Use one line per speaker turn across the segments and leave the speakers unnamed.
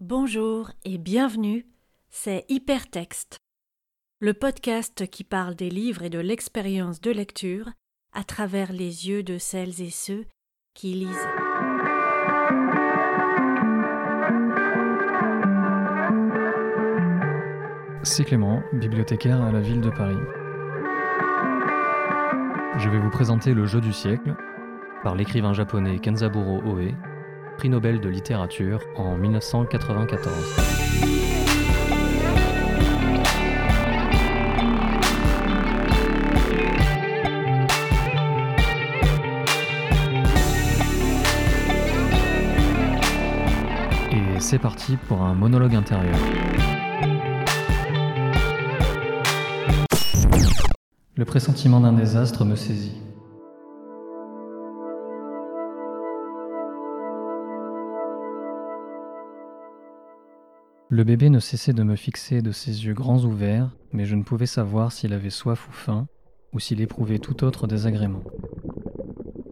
Bonjour et bienvenue, c'est Hypertexte, le podcast qui parle des livres et de l'expérience de lecture à travers les yeux de celles et ceux qui lisent.
C'est Clément, bibliothécaire à la ville de Paris. Je vais vous présenter le jeu du siècle par l'écrivain japonais Kenzaburo Oe, prix Nobel de littérature en 1994. Et c'est parti pour un monologue intérieur. Le pressentiment d'un désastre me saisit. Le bébé ne cessait de me fixer de ses yeux grands ouverts, mais je ne pouvais savoir s'il avait soif ou faim, ou s'il éprouvait tout autre désagrément.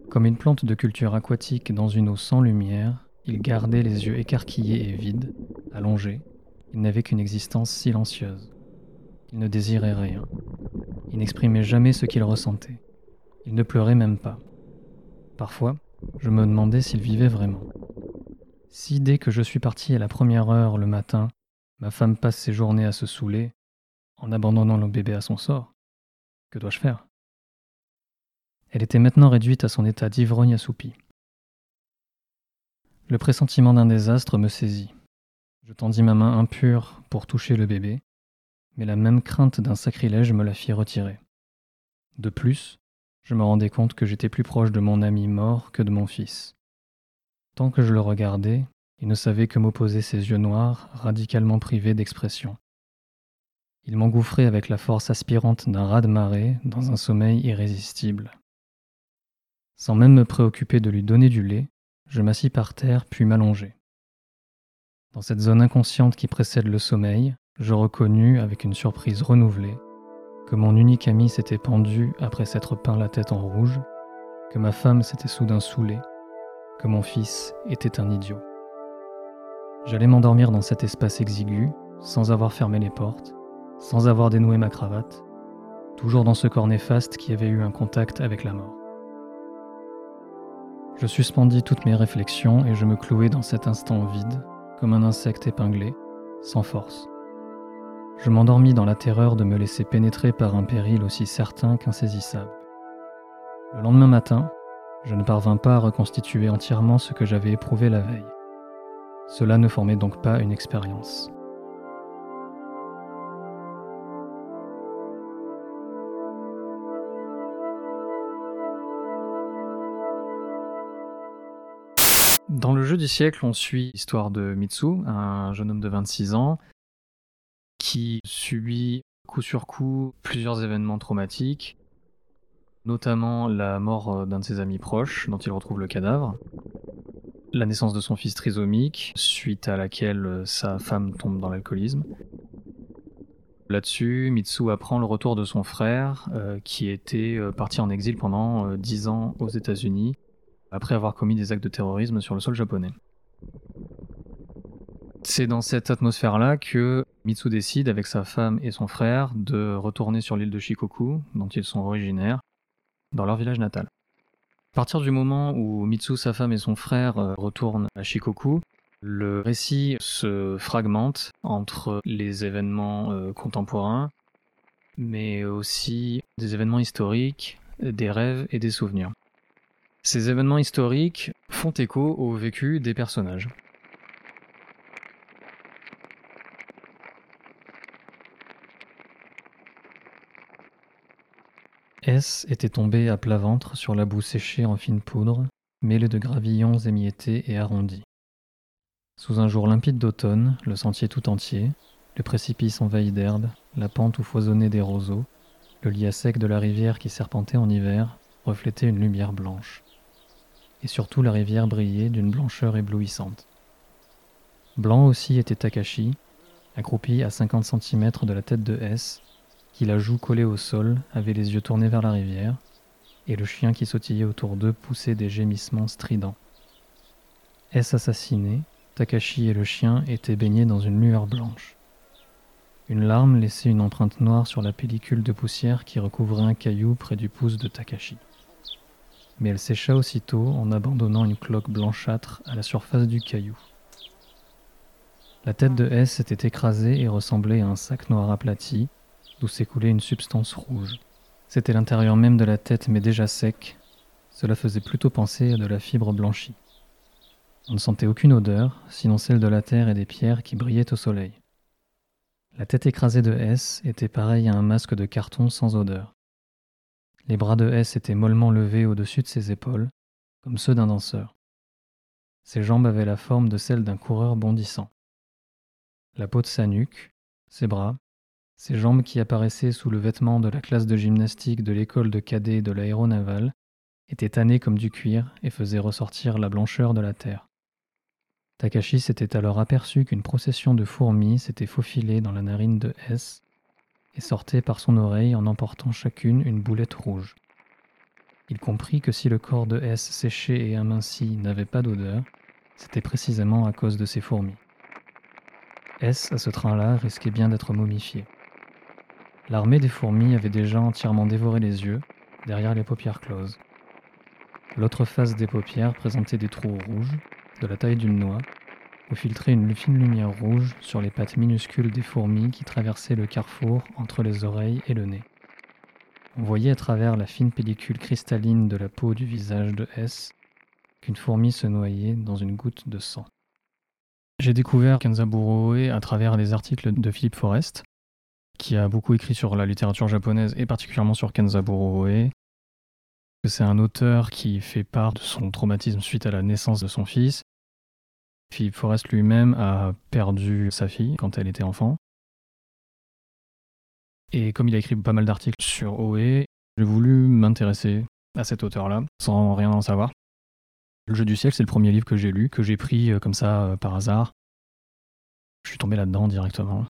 Comme une plante de culture aquatique dans une eau sans lumière, il gardait les yeux écarquillés et vides, allongés. Il n'avait qu'une existence silencieuse. Il ne désirait rien. Il n'exprimait jamais ce qu'il ressentait. Il ne pleurait même pas. Parfois, je me demandais s'il vivait vraiment. Si dès que je suis parti à la première heure le matin, ma femme passe ses journées à se saouler, en abandonnant le bébé à son sort, que dois-je faire? Elle était maintenant réduite à son état d'ivrogne assoupi. Le pressentiment d'un désastre me saisit. Je tendis ma main impure pour toucher le bébé, mais la même crainte d'un sacrilège me la fit retirer. De plus, je me rendais compte que j'étais plus proche de mon ami mort que de mon fils. Tant que je le regardais, il ne savait que m'opposer ses yeux noirs, radicalement privés d'expression. Il m'engouffrait avec la force aspirante d'un raz de marée dans un sommeil irrésistible. Sans même me préoccuper de lui donner du lait, je m'assis par terre puis m'allongeai. Dans cette zone inconsciente qui précède le sommeil, je reconnus, avec une surprise renouvelée, que mon unique ami s'était pendu après s'être peint la tête en rouge, que ma femme s'était soudain saoulée, que mon fils était un idiot. J'allais m'endormir dans cet espace exigu, sans avoir fermé les portes, sans avoir dénoué ma cravate, toujours dans ce corps néfaste qui avait eu un contact avec la mort. Je suspendis toutes mes réflexions et je me clouai dans cet instant vide, comme un insecte épinglé, sans force. Je m'endormis dans la terreur de me laisser pénétrer par un péril aussi certain qu'insaisissable. Le lendemain matin, je ne parvins pas à reconstituer entièrement ce que j'avais éprouvé la veille. Cela ne formait donc pas une expérience. Dans le jeu du siècle, on suit l'histoire de Mitsu, un jeune homme de 26 ans, qui subit coup sur coup plusieurs événements traumatiques, notamment la mort euh, d'un de ses amis proches dont il retrouve le cadavre, la naissance de son fils trisomique, suite à laquelle euh, sa femme tombe dans l'alcoolisme. Là-dessus, Mitsu apprend le retour de son frère, euh, qui était parti en exil pendant dix ans aux États-Unis, après avoir commis des actes de terrorisme sur le sol japonais. C'est dans cette atmosphère-là que Mitsu décide, avec sa femme et son frère, de retourner sur l'île de Shikoku, dont ils sont originaires, dans leur village natal. À partir du moment où Mitsu, sa femme et son frère euh, retournent à Shikoku, le récit se fragmente entre les événements euh, contemporains, mais aussi des événements historiques, des rêves et des souvenirs. Ces événements historiques font écho au vécu des personnages. S était tombé à plat ventre sur la boue séchée en fine poudre, mêlée de gravillons émiettés et arrondis. Sous un jour limpide d'automne, le sentier tout entier, le précipice envahi d'herbe, la pente où foisonnaient des roseaux, le lit sec de la rivière qui serpentait en hiver, reflétait une lumière blanche. Et surtout la rivière brillait d'une blancheur éblouissante. Blanc aussi était Takashi, accroupi à 50 cm de la tête de S, qui, la joue collée au sol, avait les yeux tournés vers la rivière, et le chien qui sautillait autour d'eux poussait des gémissements stridents. Est-ce assassiné? Takashi et le chien étaient baignés dans une lueur blanche. Une larme laissait une empreinte noire sur la pellicule de poussière qui recouvrait un caillou près du pouce de Takashi. Mais elle sécha aussitôt en abandonnant une cloque blanchâtre à la surface du caillou. La tête de S était écrasée et ressemblait à un sac noir aplati, d'où s'écoulait une substance rouge. C'était l'intérieur même de la tête, mais déjà sec. Cela faisait plutôt penser à de la fibre blanchie. On ne sentait aucune odeur, sinon celle de la terre et des pierres qui brillaient au soleil. La tête écrasée de S était pareille à un masque de carton sans odeur. Les bras de S étaient mollement levés au-dessus de ses épaules, comme ceux d'un danseur. Ses jambes avaient la forme de celles d'un coureur bondissant. La peau de sa nuque, ses bras, ses jambes qui apparaissaient sous le vêtement de la classe de gymnastique de l'école de cadets de l'aéronaval étaient tannées comme du cuir et faisaient ressortir la blancheur de la terre. Takashi s'était alors aperçu qu'une procession de fourmis s'était faufilée dans la narine de S et sortait par son oreille en emportant chacune une boulette rouge. Il comprit que si le corps de S séché et aminci n'avait pas d'odeur, c'était précisément à cause de ces fourmis. S, à ce train-là, risquait bien d'être momifié. L'armée des fourmis avait déjà entièrement dévoré les yeux, derrière les paupières closes. L'autre face des paupières présentait des trous rouges, de la taille d'une noix, où filtrait une fine lumière rouge sur les pattes minuscules des fourmis qui traversaient le carrefour entre les oreilles et le nez. On voyait à travers la fine pellicule cristalline de la peau du visage de S qu'une fourmi se noyait dans une goutte de sang. J'ai découvert Kenzaburo Oe à travers les articles de Philippe Forest, qui a beaucoup écrit sur la littérature japonaise et particulièrement sur Kenzaburo Oe, c'est un auteur qui fait part de son traumatisme suite à la naissance de son fils Philippe Forest lui-même a perdu sa fille quand elle était enfant. Et comme il a écrit pas mal d'articles sur OE, j'ai voulu m'intéresser à cet auteur-là, sans rien en savoir. Le jeu du ciel, c'est le premier livre que j'ai lu, que j'ai pris euh, comme ça euh, par hasard. Je suis tombé là-dedans directement.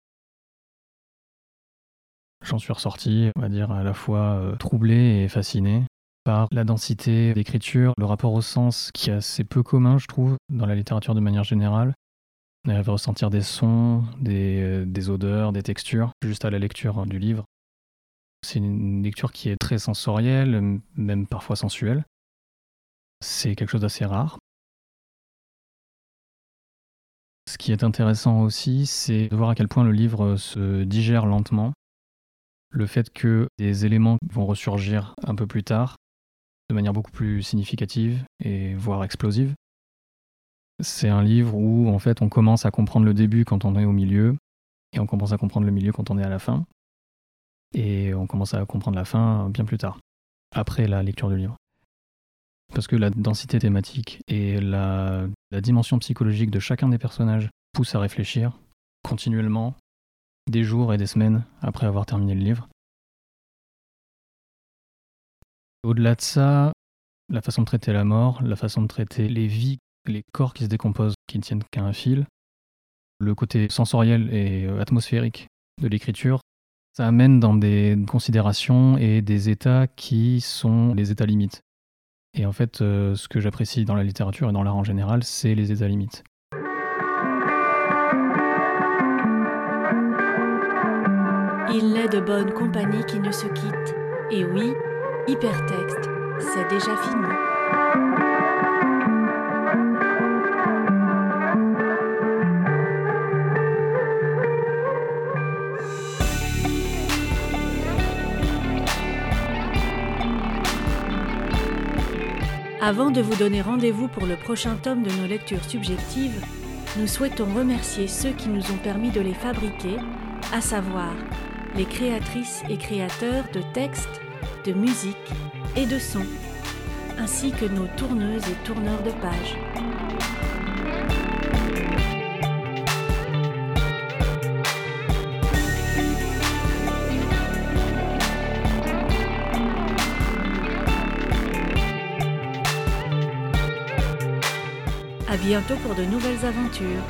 J'en suis ressorti, on va dire, à la fois euh, troublé et fasciné par la densité d'écriture, le rapport au sens qui est assez peu commun, je trouve, dans la littérature de manière générale. On arrive à ressentir des sons, des, euh, des odeurs, des textures, juste à la lecture du livre. C'est une lecture qui est très sensorielle, même parfois sensuelle. C'est quelque chose d'assez rare. Ce qui est intéressant aussi, c'est de voir à quel point le livre se digère lentement. Le fait que des éléments vont ressurgir un peu plus tard de manière beaucoup plus significative et voire explosive. C'est un livre où en fait on commence à comprendre le début quand on est au milieu et on commence à comprendre le milieu quand on est à la fin et on commence à comprendre la fin bien plus tard, après la lecture du livre. Parce que la densité thématique et la, la dimension psychologique de chacun des personnages poussent à réfléchir continuellement, des jours et des semaines après avoir terminé le livre. Au-delà de ça, la façon de traiter la mort, la façon de traiter les vies, les corps qui se décomposent, qui ne tiennent qu'à un fil, le côté sensoriel et euh, atmosphérique de l'écriture, ça amène dans des considérations et des états qui sont les états limites. Et en fait, euh, ce que j'apprécie dans la littérature et dans l'art en général, c'est les états limites.
Il n'est de bonne compagnie qui ne se quitte. Et oui, Hypertexte, c'est déjà fini. Avant de vous donner rendez-vous pour le prochain tome de nos lectures subjectives, nous souhaitons remercier ceux qui nous ont permis de les fabriquer, à savoir les créatrices et créateurs de textes de musique et de son, ainsi que nos tourneuses et tourneurs de pages. À bientôt pour de nouvelles aventures.